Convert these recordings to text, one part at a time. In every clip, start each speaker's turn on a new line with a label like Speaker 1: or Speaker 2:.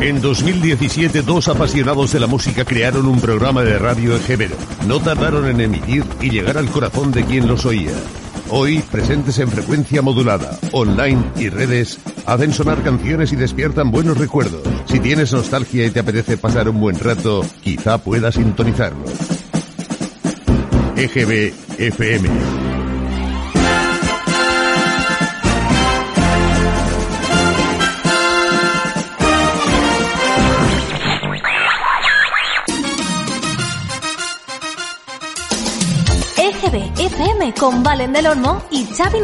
Speaker 1: En 2017, dos apasionados de la música crearon un programa de radio ejemplo. No tardaron en emitir y llegar al corazón de quien los oía. Hoy, presentes en frecuencia modulada, online y redes, hacen sonar canciones y despiertan buenos recuerdos. Si tienes nostalgia y te apetece pasar un buen rato, quizá puedas sintonizarlos. EGB FM.
Speaker 2: Con Valen del Olmo y Xavi.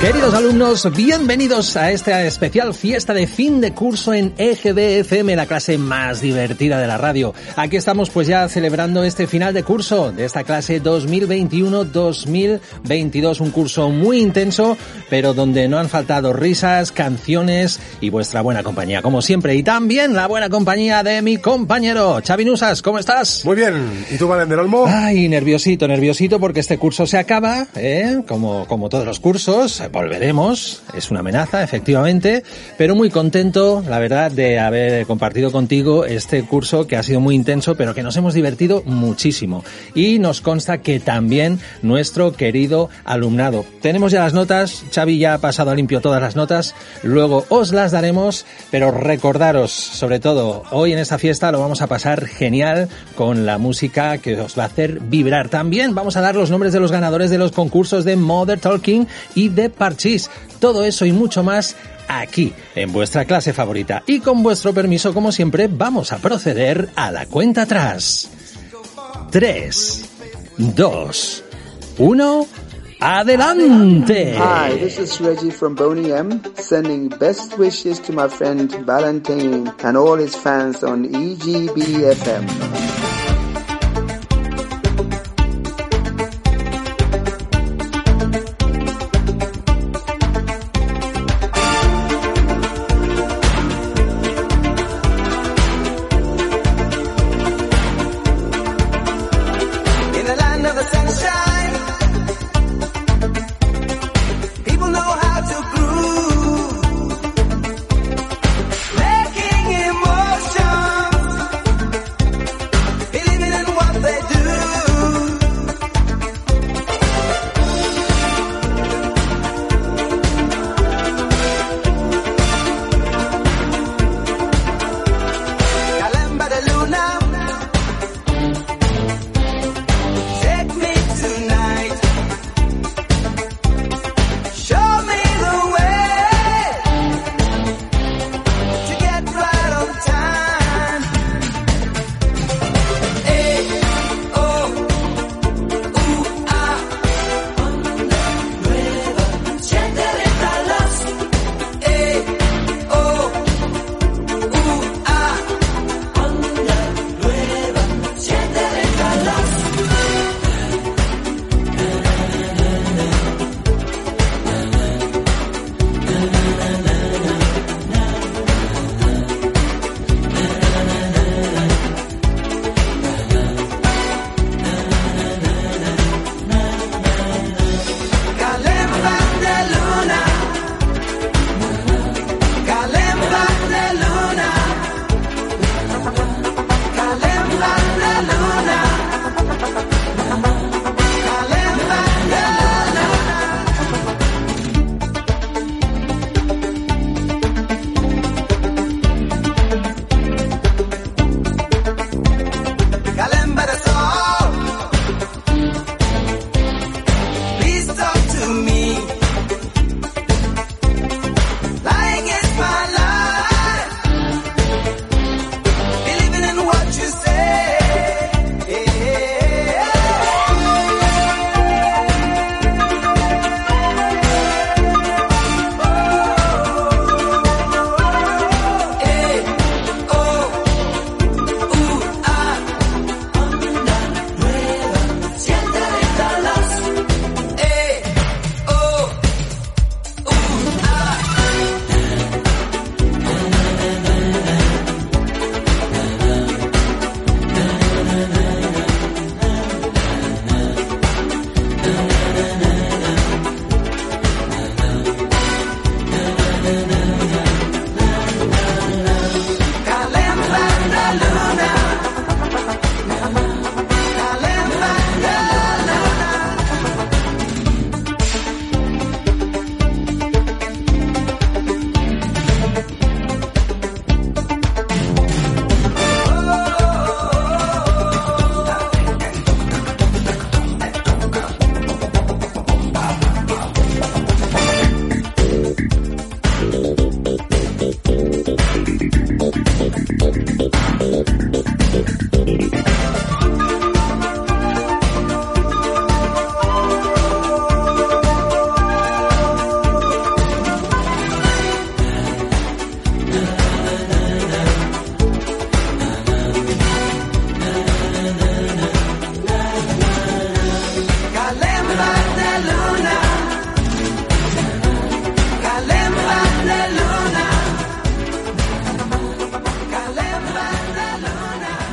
Speaker 3: Queridos alumnos, bienvenidos a esta especial fiesta de fin de curso en EGB FM, la clase más divertida de la radio. Aquí estamos pues ya celebrando este final de curso de esta clase 2021-2022, un curso muy intenso, pero donde no han faltado risas, canciones y vuestra buena compañía, como siempre. Y también la buena compañía de mi compañero Xavi Nusas, ¿cómo estás?
Speaker 4: Muy bien. ¿Y tú, Valen del Olmo?
Speaker 3: Ay, nerviosito, nerviosito porque este curso se acaba, ¿eh? Como, como todos los cursos volveremos, es una amenaza, efectivamente, pero muy contento, la verdad, de haber compartido contigo este curso que ha sido muy intenso, pero que nos hemos divertido muchísimo. Y nos consta que también nuestro querido alumnado. Tenemos ya las notas, Xavi ya ha pasado a limpio todas las notas, luego os las daremos, pero recordaros, sobre todo, hoy en esta fiesta lo vamos a pasar genial con la música que os va a hacer vibrar. También vamos a dar los nombres de los ganadores de los concursos de Mother Talking y de Parchís. Todo eso y mucho más aquí, en vuestra clase favorita. Y con vuestro permiso, como siempre, vamos a proceder a la cuenta atrás. 3, 2, 1... ¡Adelante!
Speaker 5: Hi, this is Reggie from Boney M, sending best wishes to my friend Valentine and all his fans on EGBFM.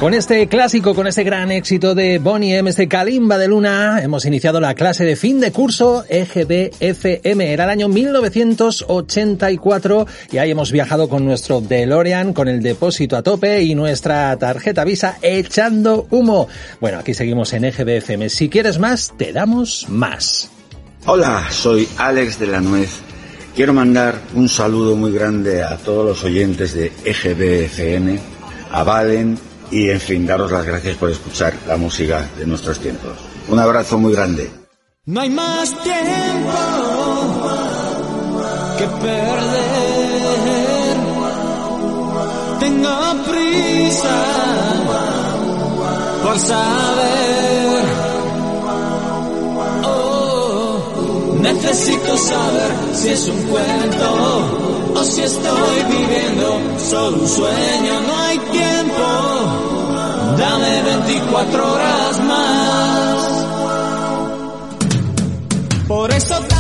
Speaker 3: Con este clásico, con este gran éxito de Bonnie M, este Kalimba de Luna, hemos iniciado la clase de fin de curso EGBFM. Era el año 1984 y ahí hemos viajado con nuestro DeLorean, con el depósito a tope y nuestra tarjeta Visa echando humo. Bueno, aquí seguimos en EGBFM. Si quieres más, te damos más.
Speaker 4: Hola, soy Alex de la Nuez. Quiero mandar un saludo muy grande a todos los oyentes de EGBFM, a Valen, y en fin, daros las gracias por escuchar la música de nuestros tiempos. Un abrazo muy grande.
Speaker 6: No hay más tiempo que perder. Tengo prisa por saber. Oh, necesito saber si es un cuento o si estoy viviendo solo un sueño. No hay tiempo. Dame 24 horas más. Por eso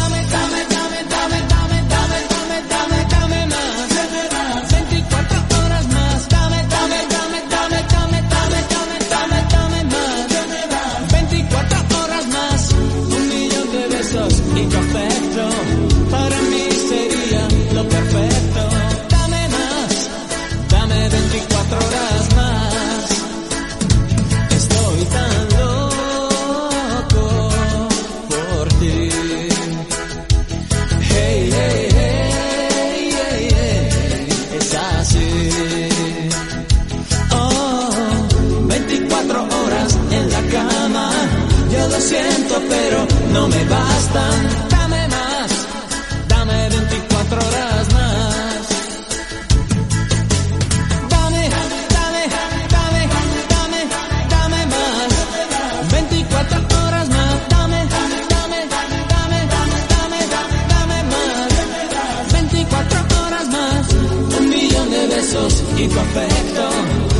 Speaker 6: afecto.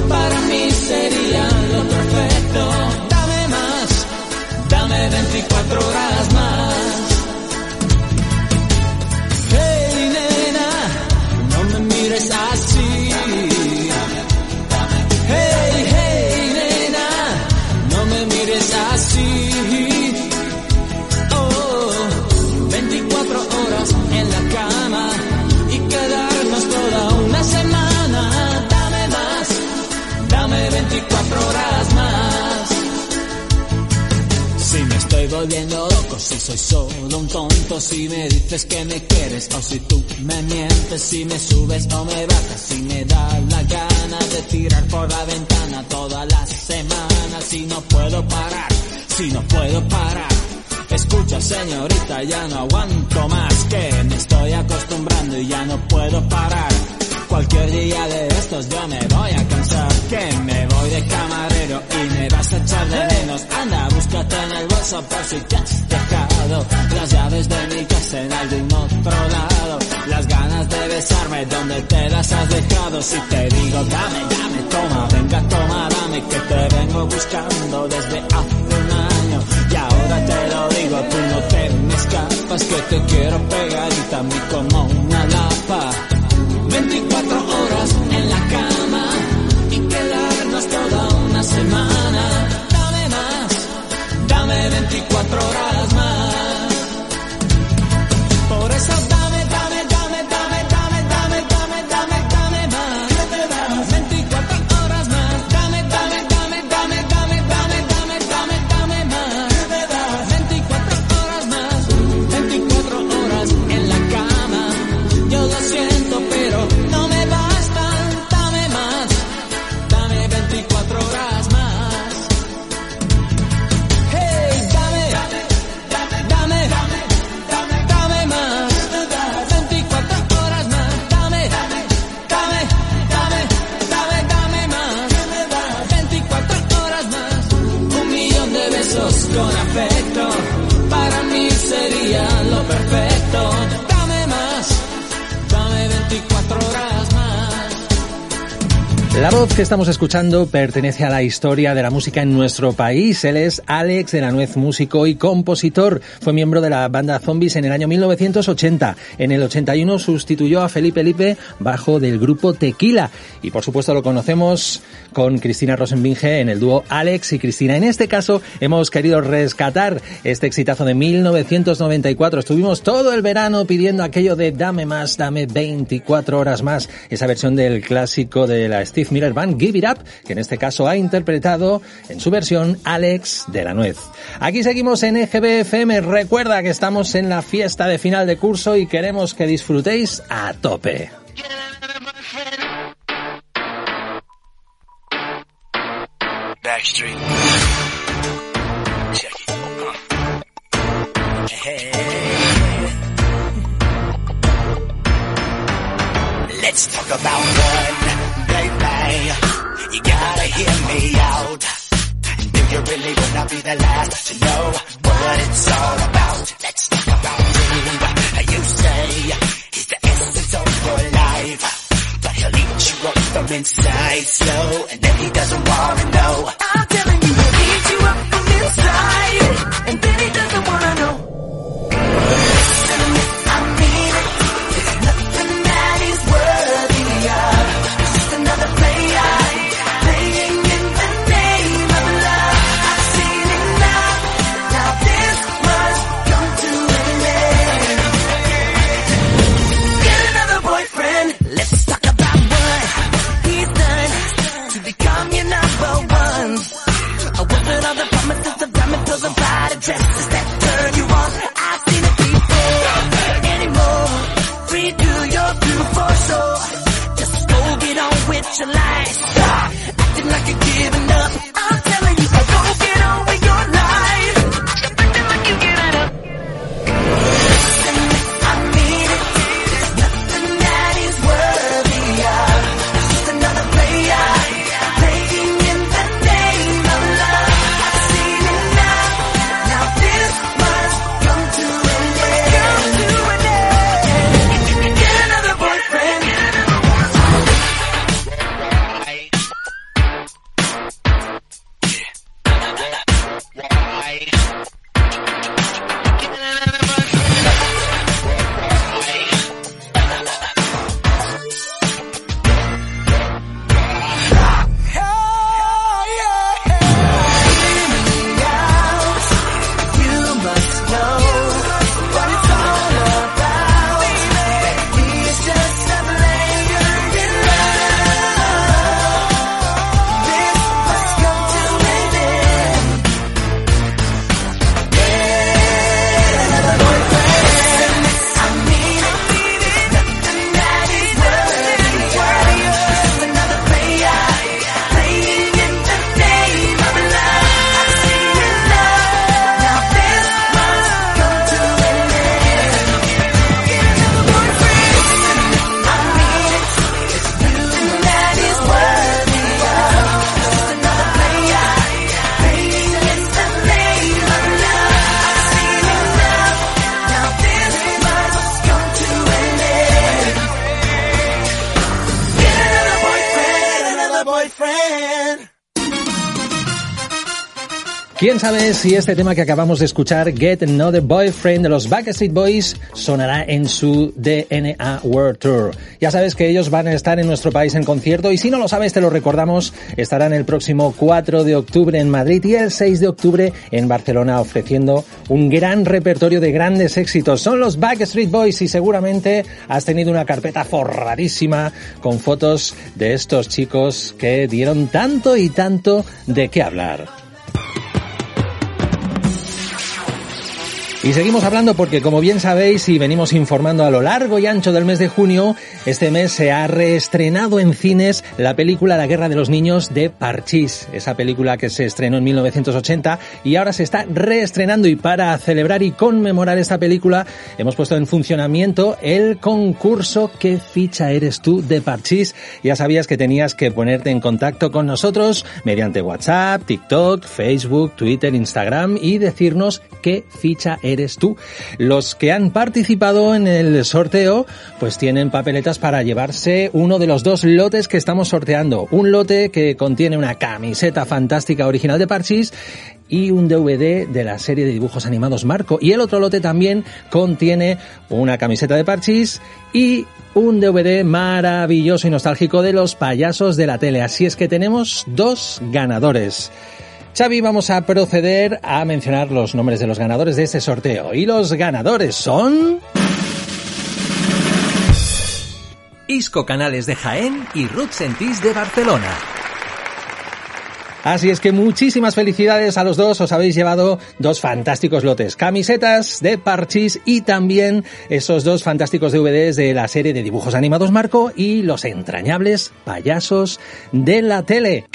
Speaker 6: Para mí sería lo perfecto. Dame más. Dame 24 horas. Volviendo loco, si soy solo un tonto, si me dices que me quieres o si tú me mientes, si me subes o me bajas, si me da la gana de tirar por la ventana toda la semana, si no puedo parar, si no puedo parar. Escucha señorita, ya no aguanto más, que me estoy acostumbrando y ya no puedo parar. Cualquier día de estos yo me voy a cansar Que me voy de camarero y me vas a echar de menos. Anda, búscate en el bolso por si te has dejado Las llaves de mi casa en algún otro lado. Las ganas de besarme donde te las has dejado Si te digo dame, dame, toma, venga, toma, dame Que te vengo buscando desde hace un año. Y ahora te lo digo, tú no te me escapas Que te quiero pegadita a mí como una lapa. 24 cuatro horas más. Por
Speaker 3: esa que estamos escuchando pertenece a la historia de la música en nuestro país. Él es Alex de la Nuez, músico y compositor. Fue miembro de la banda Zombies en el año 1980. En el 81 sustituyó a Felipe Lipe bajo del grupo Tequila. Y por supuesto lo conocemos con Cristina Rosenbinge en el dúo Alex y Cristina. En este caso hemos querido rescatar este exitazo de 1994. Estuvimos todo el verano pidiendo aquello de dame más, dame 24 horas más. Esa versión del clásico de la Steve Miller Band Give It Up, que en este caso ha interpretado en su versión Alex de la Nuez. Aquí seguimos en EGBFM. Recuerda que estamos en la fiesta de final de curso y queremos que disfrutéis a tope.
Speaker 7: Backstreet. Let's talk about hear me out. And if you really wanna be the last to know what it's all about, let's talk about you. You say he's the essence of your life. But he'll eat you up from inside slow, and then he doesn't wanna know.
Speaker 3: ¿Quién sabe si este tema que acabamos de escuchar, Get Another Boyfriend de los Backstreet Boys, sonará en su DNA World Tour? Ya sabes que ellos van a estar en nuestro país en concierto y si no lo sabes te lo recordamos, estarán el próximo 4 de octubre en Madrid y el 6 de octubre en Barcelona ofreciendo un gran repertorio de grandes éxitos. Son los Backstreet Boys y seguramente has tenido una carpeta forradísima con fotos de estos chicos que dieron tanto y tanto de qué hablar. Y seguimos hablando porque, como bien sabéis y venimos informando a lo largo y ancho del mes de junio, este mes se ha reestrenado en cines la película La Guerra de los Niños de Parchís, esa película que se estrenó en 1980 y ahora se está reestrenando. Y para celebrar y conmemorar esta película hemos puesto en funcionamiento el concurso ¿Qué ficha eres tú de Parchís? Ya sabías que tenías que ponerte en contacto con nosotros mediante WhatsApp, TikTok, Facebook, Twitter, Instagram y decirnos qué ficha eres tú. Los que han participado en el sorteo, pues tienen papeletas para llevarse uno de los dos lotes que estamos sorteando. Un lote que contiene una camiseta fantástica original de Parchis y un DVD de la serie de dibujos animados Marco. Y el otro lote también contiene una camiseta de Parchis y un DVD maravilloso y nostálgico de los payasos de la tele. Así es que tenemos dos ganadores. Xavi, vamos a proceder a mencionar los nombres de los ganadores de este sorteo. Y los ganadores son...
Speaker 8: Isco Canales de Jaén y Ruth Sentís de Barcelona.
Speaker 3: Así es que muchísimas felicidades a los dos, os habéis llevado dos fantásticos lotes, camisetas de Parchis y también esos dos fantásticos DVDs de la serie de dibujos animados Marco y los entrañables payasos de la tele.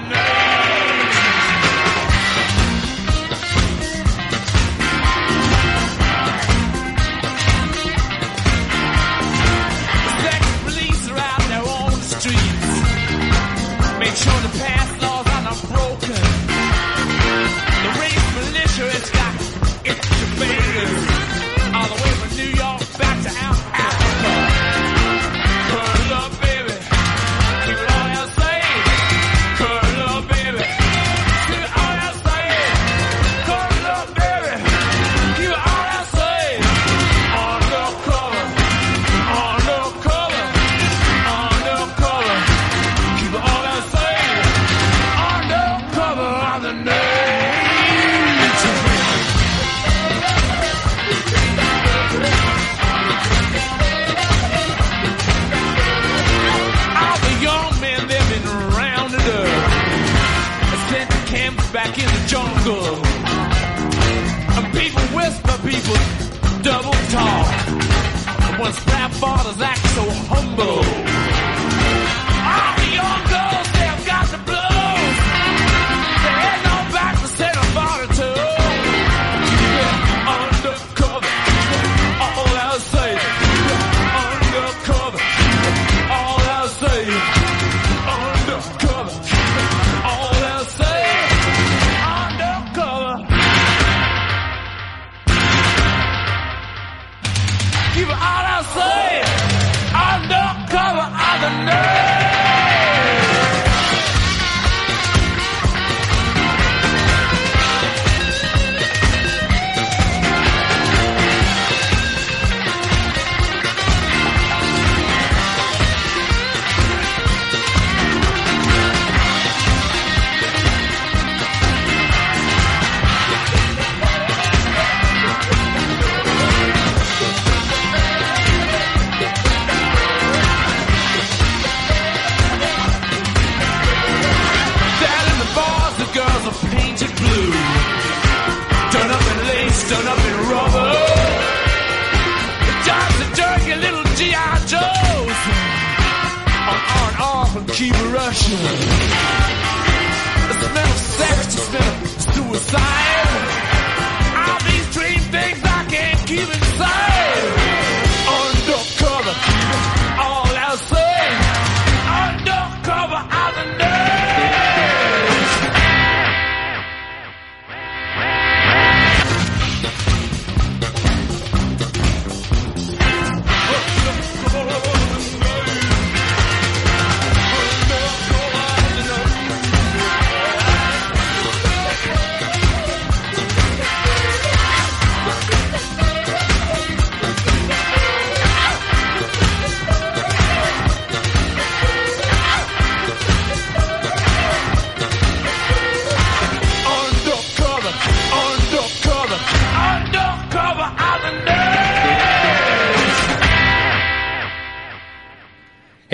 Speaker 9: Undercover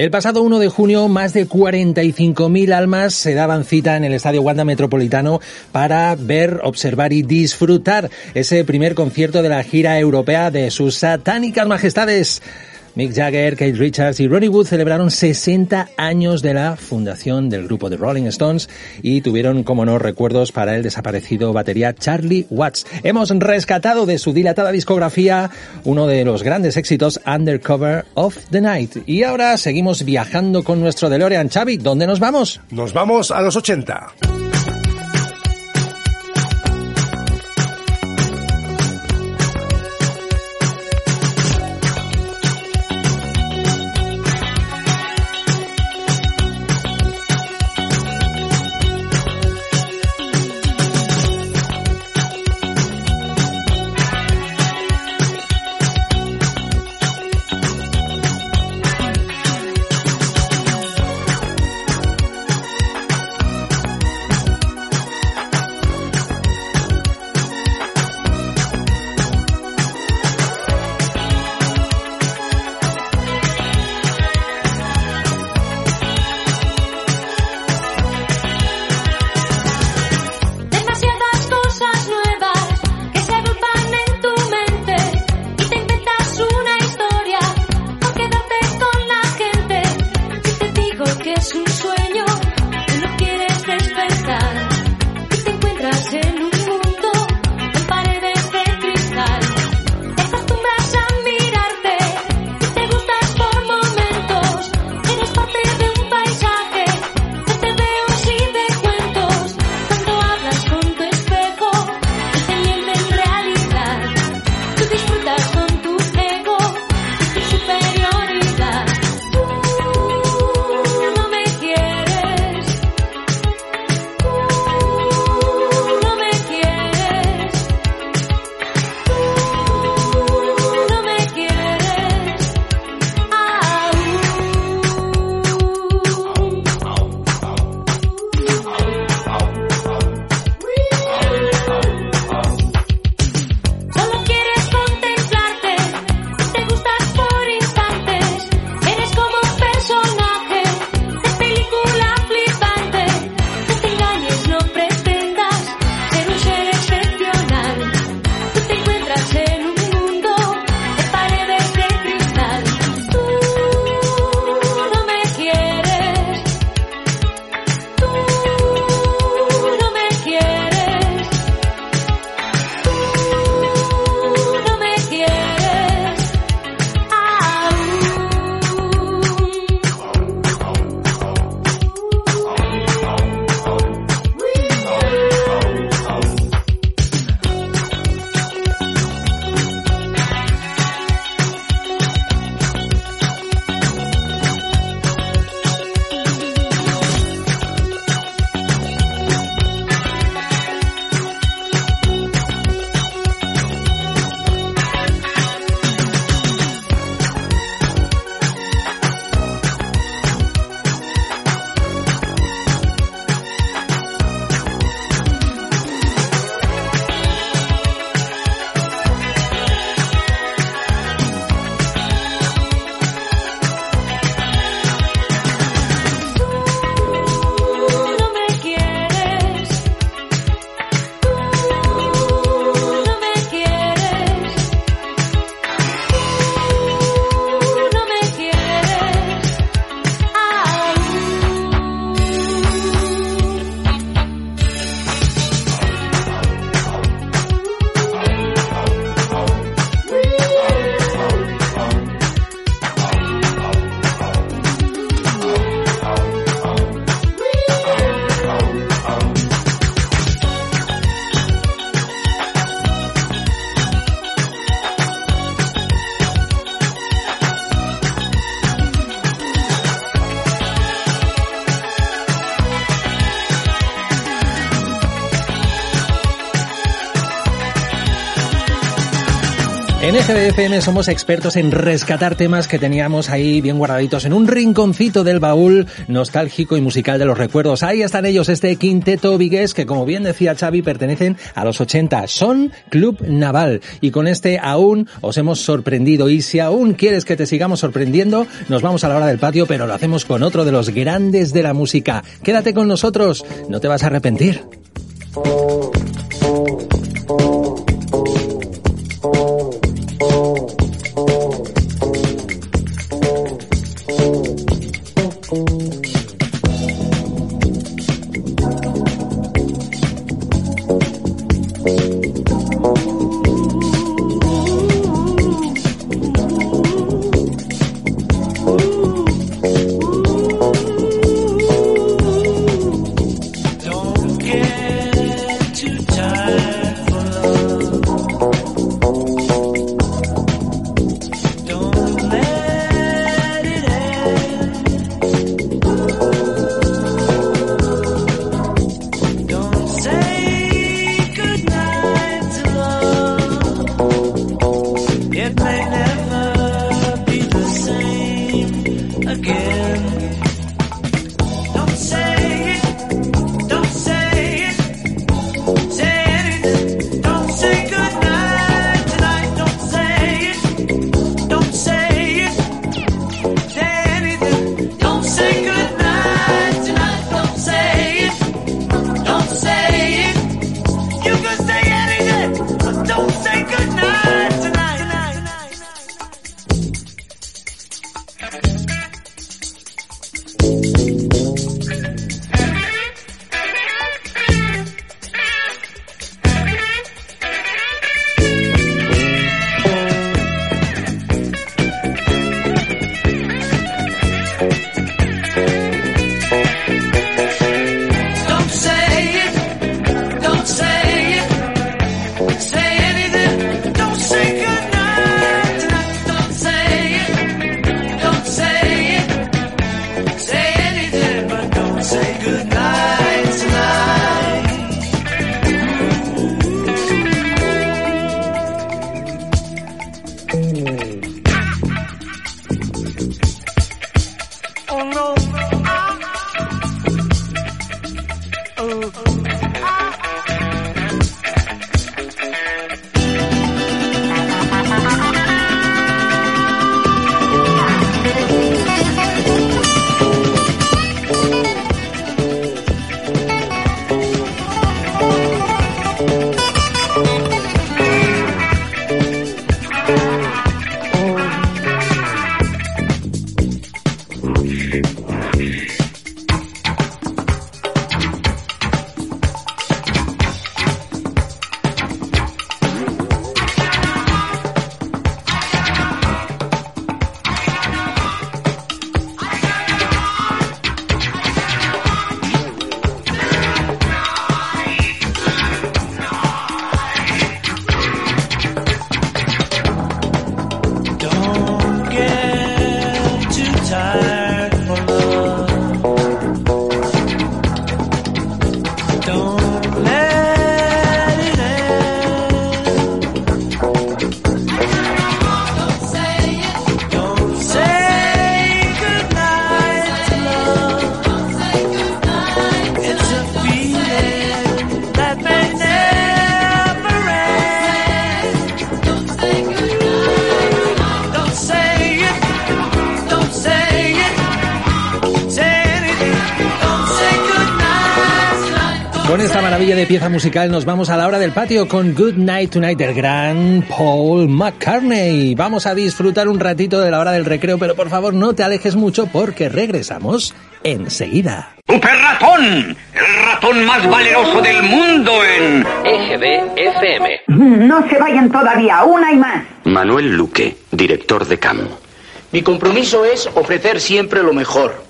Speaker 3: El pasado 1 de junio, más de 45.000 almas se daban cita en el Estadio Wanda Metropolitano para ver, observar y disfrutar ese primer concierto de la gira europea de sus satánicas majestades. Mick Jagger, Kate Richards y Ronnie Wood celebraron 60 años de la fundación del grupo de Rolling Stones y tuvieron, como no, recuerdos para el desaparecido batería Charlie Watts. Hemos rescatado de su dilatada discografía uno de los grandes éxitos Undercover of the Night. Y ahora seguimos viajando con nuestro DeLorean. Xavi, ¿dónde nos vamos?
Speaker 10: Nos vamos a los 80.
Speaker 3: En EGBFM somos expertos en rescatar temas que teníamos ahí bien guardaditos en un rinconcito del baúl nostálgico y musical de los recuerdos. Ahí están ellos, este quinteto vigués que como bien decía Xavi pertenecen a los 80. Son Club Naval y con este aún os hemos sorprendido y si aún quieres que te sigamos sorprendiendo, nos vamos a la hora del patio pero lo hacemos con otro de los grandes de la música. Quédate con nosotros, no te vas a arrepentir. Musical nos vamos a la hora del patio con Good Night Tonight del gran Paul McCartney. Vamos a disfrutar un ratito de la hora del recreo, pero por favor no te alejes mucho porque regresamos enseguida.
Speaker 11: ¡Super ratón! El ratón más valeroso del mundo en
Speaker 12: EGB FM.
Speaker 13: No se vayan todavía, una y más.
Speaker 12: Manuel Luque, director de CAM.
Speaker 14: Mi compromiso es ofrecer siempre lo mejor.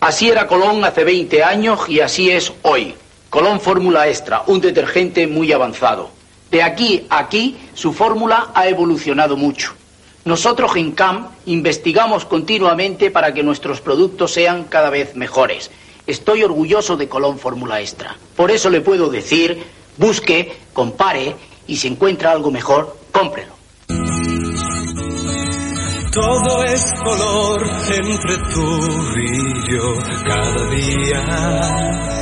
Speaker 14: Así era Colón hace 20 años y así es hoy. Colón Fórmula Extra, un detergente muy avanzado. De aquí a aquí, su fórmula ha evolucionado mucho. Nosotros en CAM investigamos continuamente para que nuestros productos sean cada vez mejores. Estoy orgulloso de Colón Fórmula Extra. Por eso le puedo decir, busque, compare y si encuentra algo mejor, cómprelo.
Speaker 15: Todo es color entre tú y yo, cada día,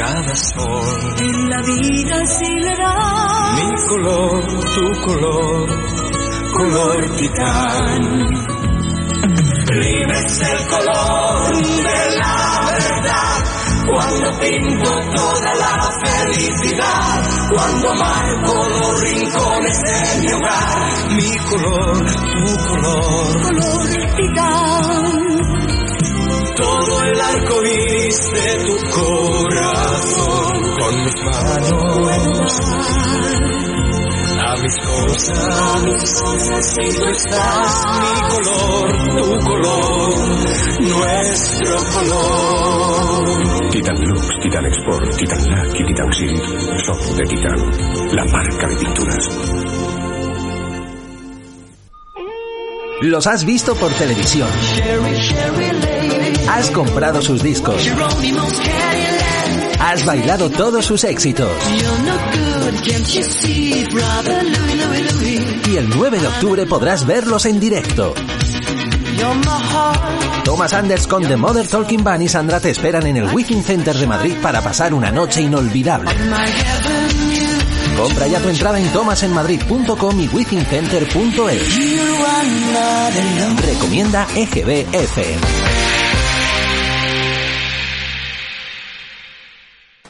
Speaker 15: cada sol.
Speaker 7: En la vida acelerada.
Speaker 15: Mi color, tu color, color titán. Libre es el color de la verdad. Cuando pinto toda la felicidad, cuando marco los rincones de mi hogar, mi color, tu color,
Speaker 7: color titán.
Speaker 15: Todo el arco iris de tu corazón, con mis manos a mis cosas, y tú estás mi color, tu color, nuestro color.
Speaker 1: Titan Lux, Titan Export, Titan Lac y Titan Silk. Soft de Titan. La marca de pinturas.
Speaker 8: Los has visto por televisión. Has comprado sus discos. Has bailado todos sus éxitos. Y el 9 de octubre podrás verlos en directo. Thomas Anders con The Mother Talking Band y Sandra te esperan en el Wiking Center de Madrid para pasar una noche inolvidable. Compra ya tu entrada en thomasenmadrid.com y wikingcenter.es. Recomienda EGB FM.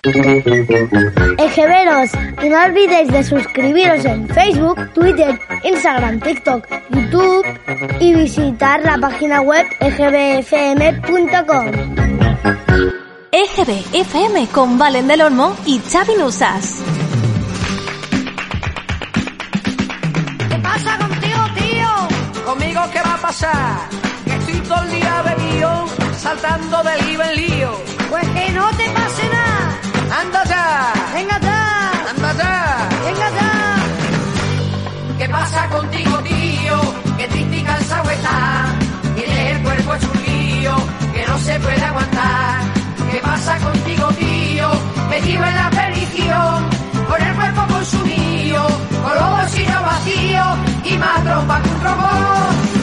Speaker 16: Ejeveros, y no olvidéis de suscribiros en Facebook, Twitter, Instagram, TikTok, YouTube y visitar la página web egbfm.com.
Speaker 2: EGB FM con Valen del Olmo y Xavi Nusas.
Speaker 17: ¿Qué pasa contigo, tío? ¿Conmigo qué va a pasar? Que estoy todo el día bebido, saltando de lío en lío.
Speaker 13: Pues que no te pase nada.
Speaker 17: ¡Anda ya!
Speaker 13: ¡Venga ya!
Speaker 17: ¡Anda ya!
Speaker 13: ¡Venga ya!
Speaker 17: ¿Qué pasa contigo, tío? Que triste y cansado está. Tienes el cuerpo hecho un lío que no se puede aguantar. ¿Qué pasa contigo, tío? Metido en la perdición, con el cuerpo consumido, con los bolsillos vacíos y más trompa que un robot.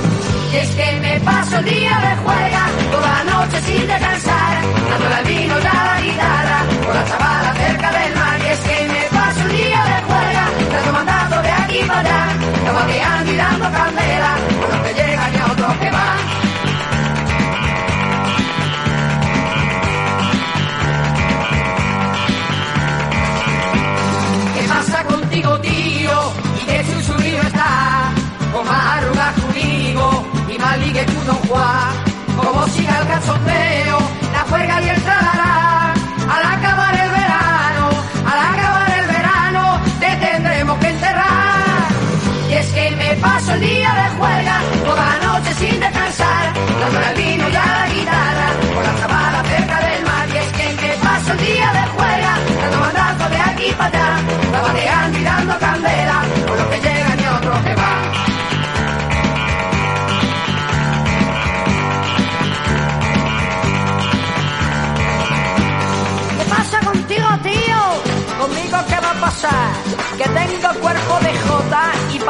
Speaker 17: Y es que me paso el día de juega, toda la noche sin descansar, dándole al vino la guitarra, con la chavala cerca del mar. Y es que me paso el día de juega, dando mandato de aquí para allá, caballeando y dando candela, siga el cachondeo, la juega y el tralará. Al acabar el verano, al acabar el verano, te tendremos que enterrar. Y es que me paso el día de juega, toda la noche sin descansar, dándole al vino y a la guitarra, con la chavala cerca del mar. Y es que me paso el día de juega, dando mandato de aquí para allá, tabateando y dando candela,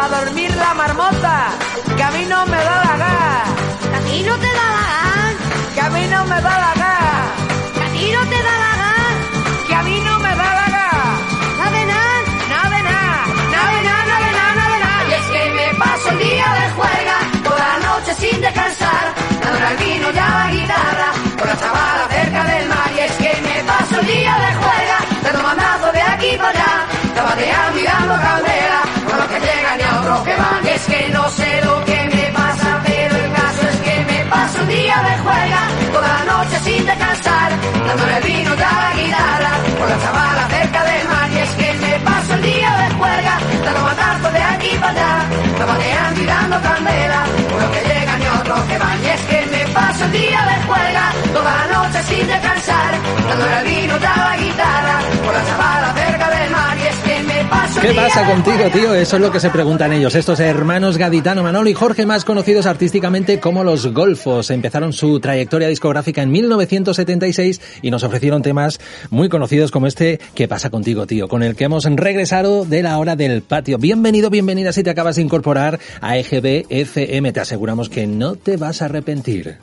Speaker 17: dormir la marmota. Que a mí no me da la gana.
Speaker 13: ¿Que a ti no te da la gana?
Speaker 17: Que a mí no me da la gana.
Speaker 13: ¿Que a ti no te da la gana?
Speaker 17: Que a mí no me da la gana.
Speaker 13: Nada de nada.
Speaker 17: Nada de nada. De nada, nada de nada, nada de nada.
Speaker 13: Y es que me paso el día de juega, toda la noche sin descansar, dándole al vino y a la guitarra, con la chavala cerca del mar. Y es que me paso el día de juega, dando mandato de aquí para allá, tabateando y dando candela, es que no sé lo que me pasa, pero el caso es que me paso el día de juega, toda la noche sin descansar, dándole vino y a la guitarra, con la chavala cerca del mar. Y es que me paso el día de juega, dando mandato de aquí para allá, tabateando y dando candela, con los que llegan y otros que van. Y es que me paso el día de juega, toda la noche sin descansar, dándole vino y a la guitarra, con la chavala cerca del mar. Y es que
Speaker 3: ¿Qué pasa contigo, tío? Eso es lo que se preguntan ellos. Estos hermanos Gaditano, Manolo y Jorge, más conocidos artísticamente como los Golfos. Empezaron su trayectoria discográfica en 1976 y nos ofrecieron temas muy conocidos como este ¿Qué pasa contigo, tío? Con el que hemos regresado de la hora del patio. Bienvenido, bienvenida si te acabas de incorporar a EGB FM. Te aseguramos que no te vas a arrepentir.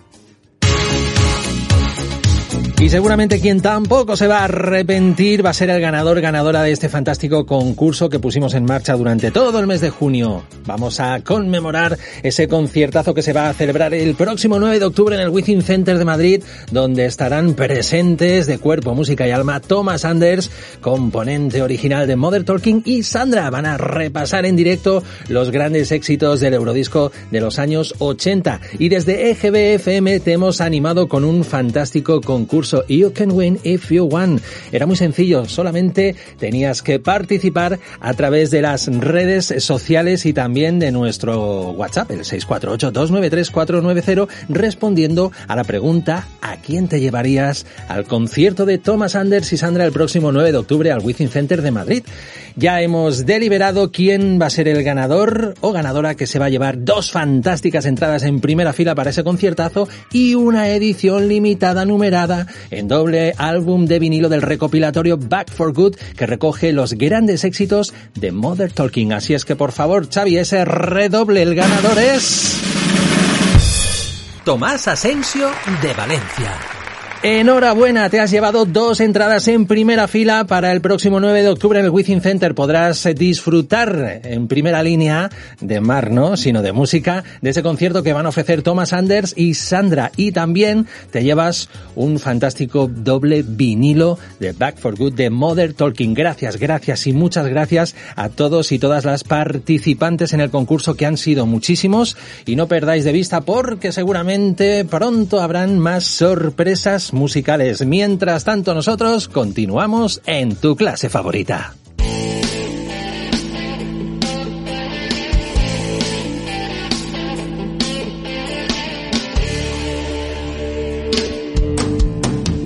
Speaker 3: Y seguramente quien tampoco se va a arrepentir va a ser el ganador, ganadora de este fantástico concurso que pusimos en marcha durante todo el mes de junio. Vamos a conmemorar ese conciertazo que se va a celebrar el próximo 9 de octubre en el Within Center de Madrid, donde estarán presentes de cuerpo, música y alma Thomas Anders, componente original de Mother Talking, y Sandra. Van a repasar en directo los grandes éxitos del Eurodisco de los años 80. Y desde EGBFM te hemos animado con un fantástico concurso You Can Win If You Want. Era muy sencillo, solamente tenías que participar a través de las redes sociales y también de nuestro WhatsApp, el 648-293-490, respondiendo a la pregunta ¿a quién te llevarías al concierto de Thomas Anders y Sandra el próximo 9 de octubre al Within Center de Madrid? Ya hemos deliberado quién va a ser el ganador o ganadora que se va a llevar dos fantásticas entradas en primera fila para ese conciertazo y una edición limitada numerada en doble álbum de vinilo del recopilatorio Back for Good que recoge los grandes éxitos de Mother Talking. Así es que por favor, Xavi, ese redoble, el ganador es...
Speaker 8: Tomás Asensio de Valencia.
Speaker 3: Enhorabuena, te has llevado dos entradas en primera fila para el próximo 9 de octubre en el Within Center. Podrás disfrutar en primera línea de mar, no, sino de música, de ese concierto que van a ofrecer Thomas Anders y Sandra. Y también te llevas un fantástico doble vinilo de Back for Good de Mother Talking. Gracias, gracias y muchas gracias a todos y todas las participantes en el concurso que han sido muchísimos. Y no perdáis de vista porque seguramente pronto habrán más sorpresas musicales. Mientras tanto, nosotros continuamos en tu clase favorita.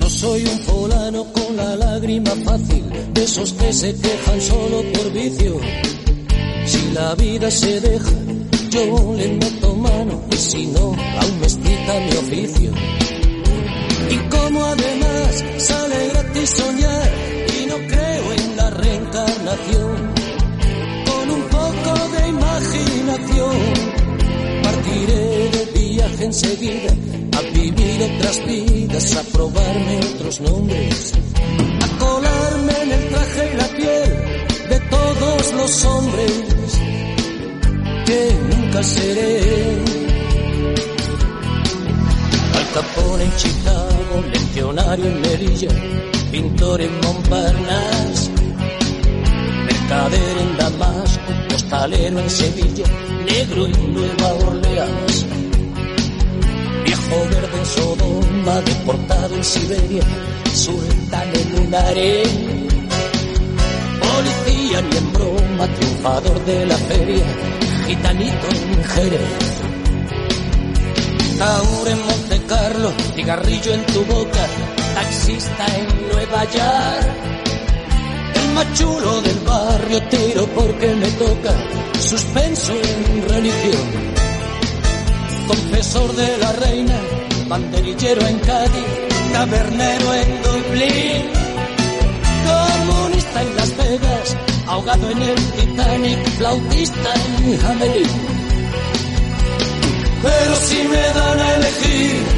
Speaker 18: No soy un polano con la lágrima fácil, de esos que se quejan solo por vicio. Si la vida se deja, yo le meto mano, y si no, aún me excita mi oficio. Y como además sale gratis soñar, y no creo en la reencarnación, con un poco de imaginación, partiré de viaje enseguida, a vivir otras vidas, a probarme otros nombres, a colarme en el traje y la piel de todos los hombres que nunca seré. Al Capone en Chicago, leccionario en Melilla, pintor en Montparnasse, mercader en Damasco, costalero en Sevilla, negro en Nueva Orleans, viejo verde en Sodoma, deportado en Siberia, sultán en un harén, policía ni en broma, triunfador de la feria, gitanito en Jerez. Taur en Monte Carlo, cigarrillo en tu boca, taxista en Nueva York. El más chulo del barrio tiro porque me toca, suspenso en religión. Confesor de la reina, banderillero en Cádiz, tabernero en Dublín. Comunista en Las Vegas, ahogado en el Titanic, flautista en Hamelin. Pero si me dan a elegir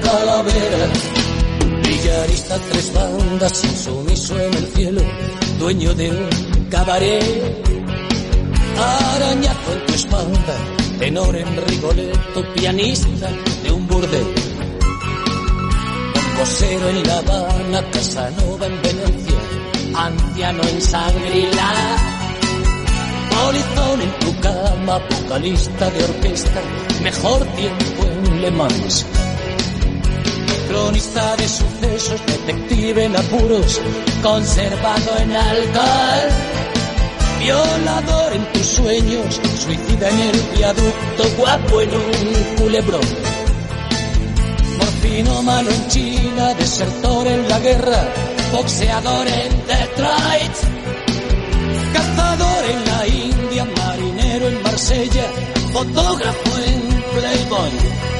Speaker 18: calavera. Villarista tres bandas, insumiso en el cielo, dueño de un cabaret. Arañazo en tu espalda, tenor en Rigoletto, pianista de un burdel. Cosero en La Habana, Casanova en Venecia, anciano en Sangrila. Polizón en tu cama, vocalista de orquesta, mejor tiempo en Le Mans. Cronista de sucesos, detective en apuros, conservado en alcohol. Violador en tus sueños, suicida en el viaducto, guapo en un culebrón. Morfino malo en China, desertor en la guerra, boxeador en Detroit. Cazador en la India, marinero en Marsella, fotógrafo en Playboy.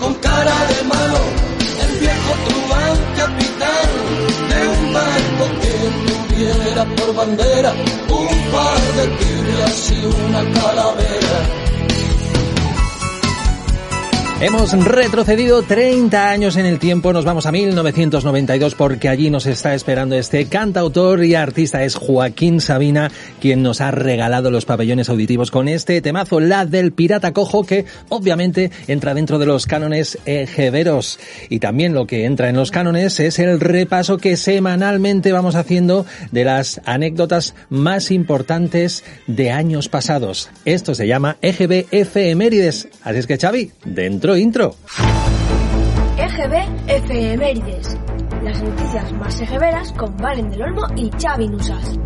Speaker 18: con cara de malo, el viejo truán capitán de un barco que tuviera por bandera un par de tibias y una calavera.
Speaker 3: Hemos retrocedido 30 años en el tiempo, nos vamos a 1992 porque allí nos está esperando este cantautor y artista, es Joaquín Sabina, quien nos ha regalado los pabellones auditivos con este temazo, la del pirata cojo, que obviamente entra dentro de los cánones ejeveros. Y también lo que entra en los cánones es el repaso que semanalmente vamos haciendo de las anécdotas más importantes de años pasados. Esto se llama EGB Efemérides. Así es que Xavi, dentro intro.
Speaker 16: EGB Efemérides. Las noticias más ejeveras con Valen del Olmo y Xavi Nusas.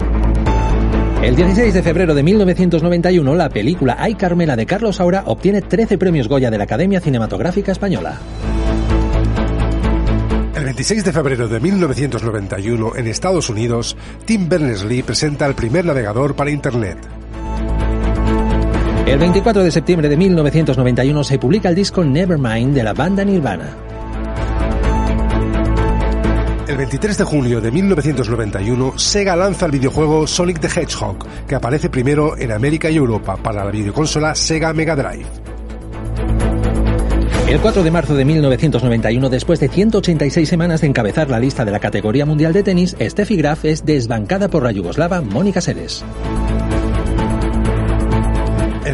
Speaker 3: El 16 de febrero de 1991, la película Ay Carmela de Carlos Saura obtiene 13 premios Goya de la Academia Cinematográfica Española.
Speaker 10: El 26 de febrero de 1991, en Estados Unidos, Tim Berners-Lee presenta el primer navegador para Internet.
Speaker 3: El 24 de septiembre de 1991 se publica el disco Nevermind de la banda Nirvana.
Speaker 10: El 23 de julio de 1991, Sega lanza el videojuego Sonic the Hedgehog, que aparece primero en América y Europa para la videoconsola Sega Mega Drive.
Speaker 3: El 4 de marzo de 1991, después de 186 semanas de encabezar la lista de la categoría mundial de tenis, Steffi Graf es desbancada por la yugoslava Mónica Seles.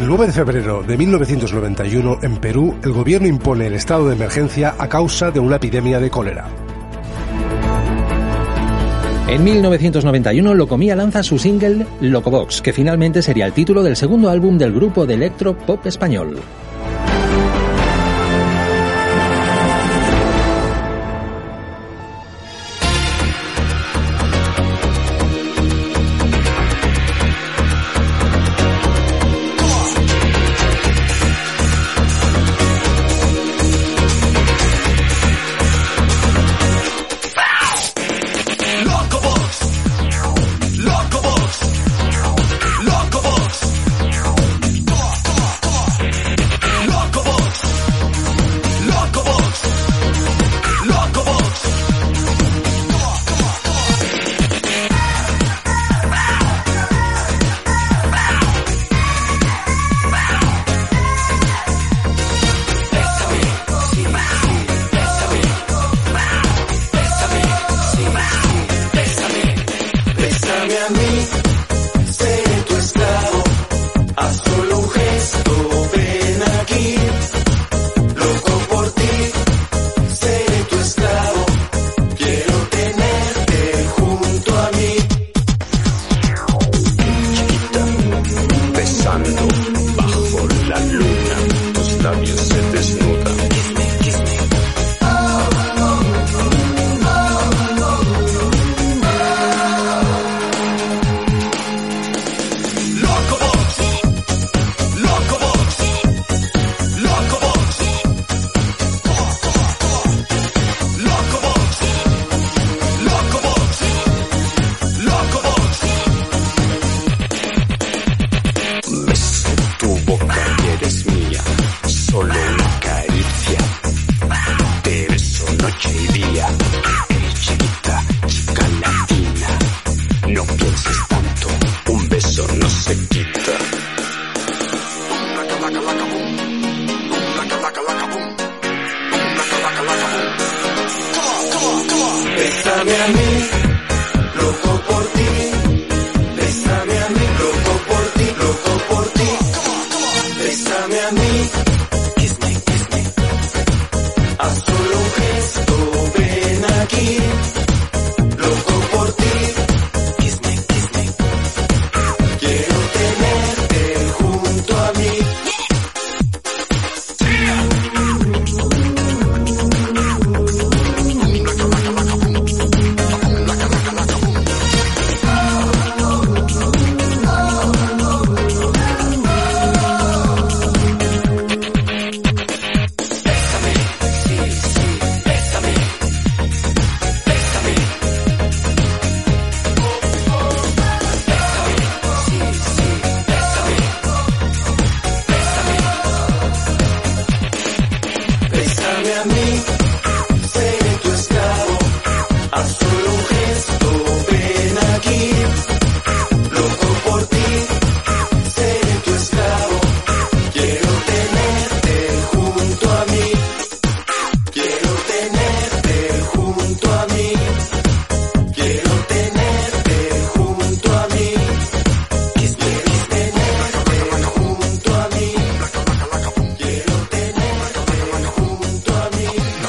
Speaker 10: El 9 de febrero de 1991, en Perú, el gobierno impone el estado de emergencia a causa de una epidemia de cólera.
Speaker 3: En 1991, Locomía lanza su single Locobox, que finalmente sería el título del segundo álbum del grupo de electro pop español.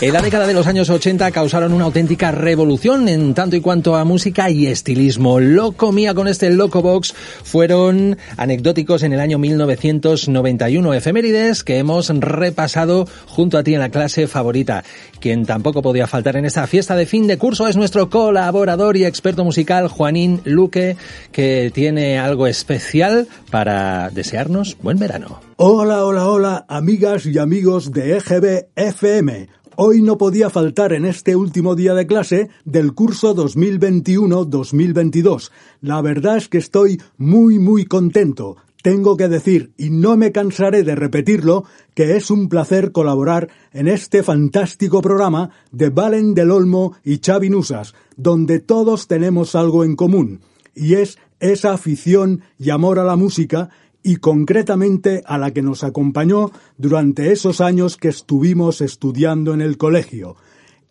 Speaker 3: En la década de los años 80 causaron una auténtica revolución en tanto y cuanto a música y estilismo. Loco Mía con este Loco Box fueron anecdóticos en el año 1991, efemérides que hemos repasado junto a ti en la clase favorita. Quien tampoco podía faltar en esta fiesta de fin de curso es nuestro colaborador y experto musical Juanín Luque, que tiene algo especial para desearnos buen verano.
Speaker 19: Hola, hola, hola, amigas y amigos de EGB FM. Hoy no podía faltar en este último día de clase del curso 2021-2022. La verdad es que estoy muy, muy contento. Tengo que decir, y no me cansaré de repetirlo, que es un placer colaborar en este fantástico programa de Valen del Olmo y Xavi donde todos tenemos algo en común, y es esa afición y amor a la música y concretamente a la que nos acompañó durante esos años que estuvimos estudiando en el colegio.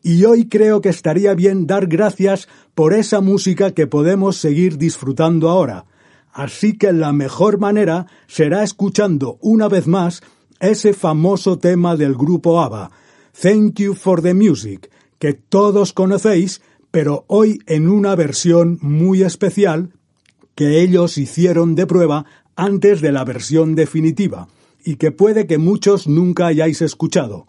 Speaker 19: Y hoy creo que estaría bien dar gracias por esa música que podemos seguir disfrutando ahora. Así que la mejor manera será escuchando una vez más ese famoso tema del grupo ABBA, Thank You for the Music, que todos conocéis, pero hoy en una versión muy especial que ellos hicieron de prueba antes de la versión definitiva, y que puede que muchos nunca hayáis escuchado.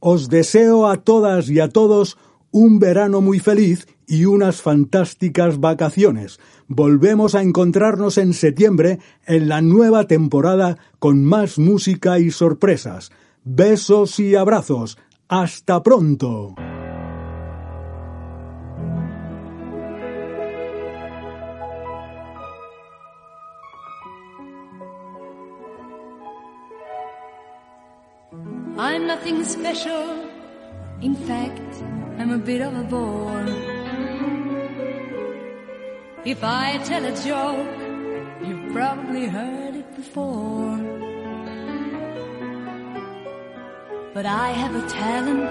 Speaker 19: Os deseo a todas y a todos un verano muy feliz y unas fantásticas vacaciones. Volvemos a encontrarnos en septiembre en la nueva temporada con más música y sorpresas. Besos y abrazos. Hasta pronto.
Speaker 20: I'm nothing special. In fact, I'm a bit of a bore. If I tell a joke, you've probably heard it before. But I have a talent,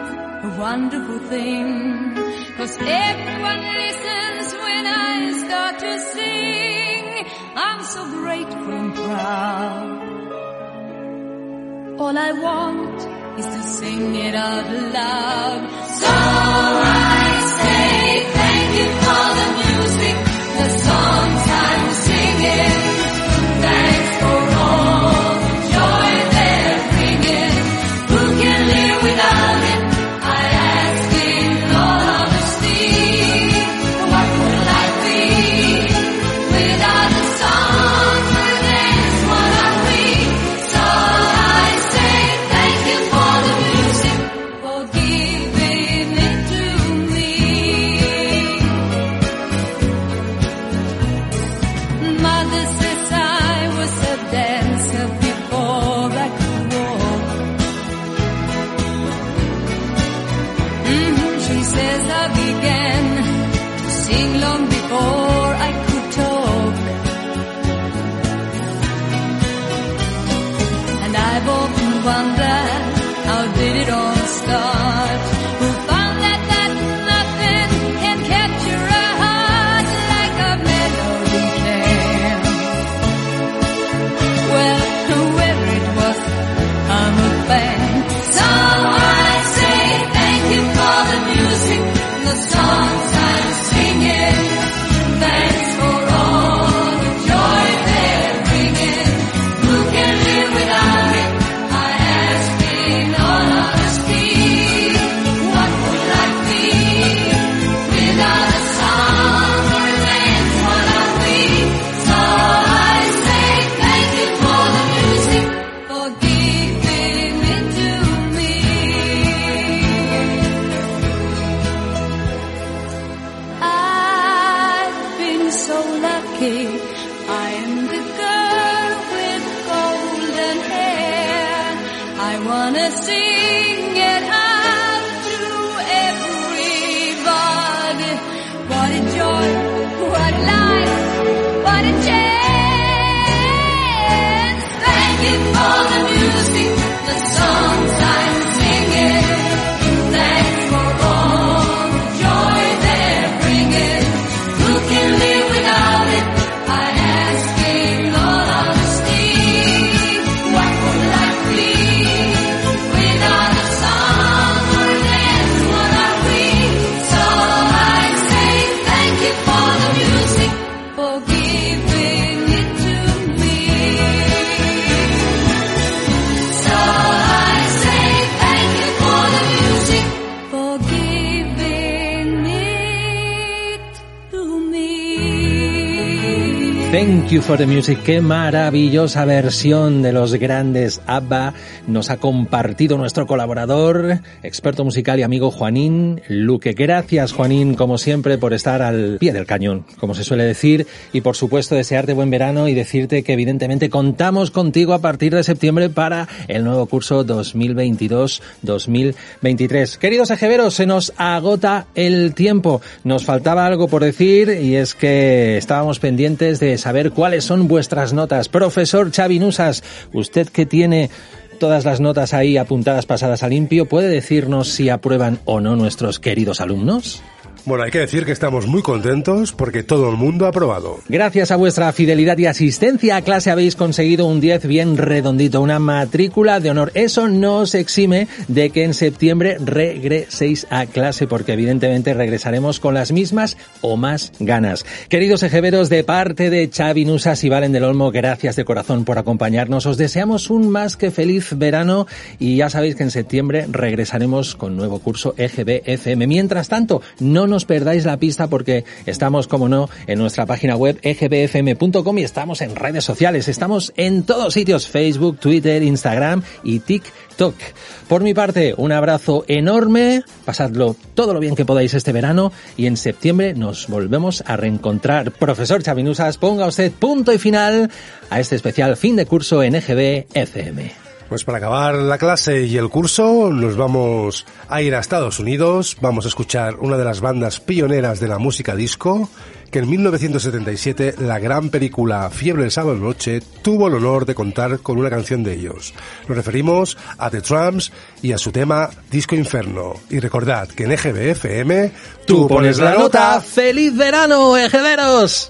Speaker 20: a wonderful thing. Cause everyone listens when I start to sing. I'm so grateful and proud. All I want is to sing it out loud. So I for the Music.
Speaker 3: Qué maravillosa versión de los grandes ABBA nos ha compartido nuestro colaborador, experto musical y amigo Juanín Luque. Gracias, Juanín, como siempre, por estar al pie del cañón, como se suele decir, y por supuesto desearte buen verano y decirte que evidentemente contamos contigo a partir de septiembre para el nuevo curso 2022-2023. Queridos ejeveros, se nos agota el tiempo. Nos faltaba algo por decir y es que estábamos pendientes de saber cuáles son vuestras notas. Profesor Xavi Nusas, usted que tiene todas las notas ahí apuntadas pasadas a limpio, ¿puede decirnos si aprueban o no nuestros queridos alumnos?
Speaker 10: Bueno, hay que decir que estamos muy contentos porque todo el mundo ha aprobado.
Speaker 3: Gracias a vuestra fidelidad y asistencia a clase habéis conseguido un 10 bien redondito, una matrícula de honor. Eso no os exime de que en septiembre regreséis a clase porque evidentemente regresaremos con las mismas o más ganas. Queridos ejeveros, de parte de Xavi y Valen del Olmo, gracias de corazón por acompañarnos. Os deseamos un más que feliz verano y ya sabéis que en septiembre regresaremos con nuevo curso EGB FM. Mientras tanto, no nos perdáis la pista porque estamos, como no, en nuestra página web egbfm.com y estamos en redes sociales. Estamos en todos sitios, Facebook, Twitter, Instagram y TikTok. Por mi parte, un abrazo enorme, pasadlo todo lo bien que podáis este verano y en septiembre nos volvemos a reencontrar. Profesor Chavinusas, ponga usted punto y final a este especial fin de curso en EGB FM.
Speaker 10: Pues para acabar la clase y el curso nos vamos a ir a Estados Unidos, vamos a escuchar una de las bandas pioneras de la música disco, que en 1977 la gran película Fiebre del sábado noche tuvo el honor de contar con una canción de ellos. Nos referimos a The Tramps y a su tema Disco Inferno. Y recordad que en EGB FM
Speaker 3: Tú pones la nota. ¡Feliz verano, ejeveros!